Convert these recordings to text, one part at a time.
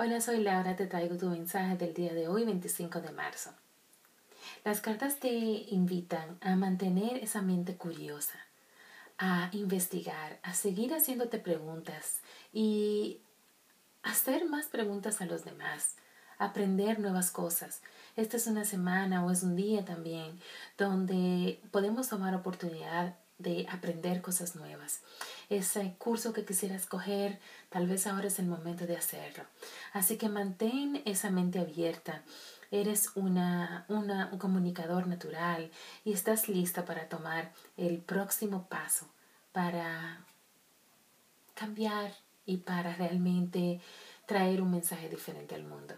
Hola, soy Laura, te traigo tu mensaje del día de hoy, 25 de marzo. Las cartas te invitan a mantener esa mente curiosa, a investigar, a seguir haciéndote preguntas y hacer más preguntas a los demás, aprender nuevas cosas. Esta es una semana o es un día también donde podemos tomar oportunidad de aprender cosas nuevas. Ese curso que quisieras coger, tal vez ahora es el momento de hacerlo. Así que mantén esa mente abierta. Eres una, una, un comunicador natural y estás lista para tomar el próximo paso, para cambiar y para realmente traer un mensaje diferente al mundo.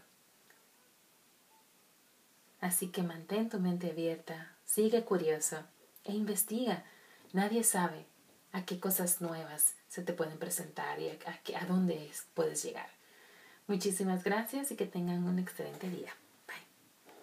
Así que mantén tu mente abierta, sigue curioso e investiga. Nadie sabe a qué cosas nuevas se te pueden presentar y a, a, a dónde puedes llegar. Muchísimas gracias y que tengan un excelente día.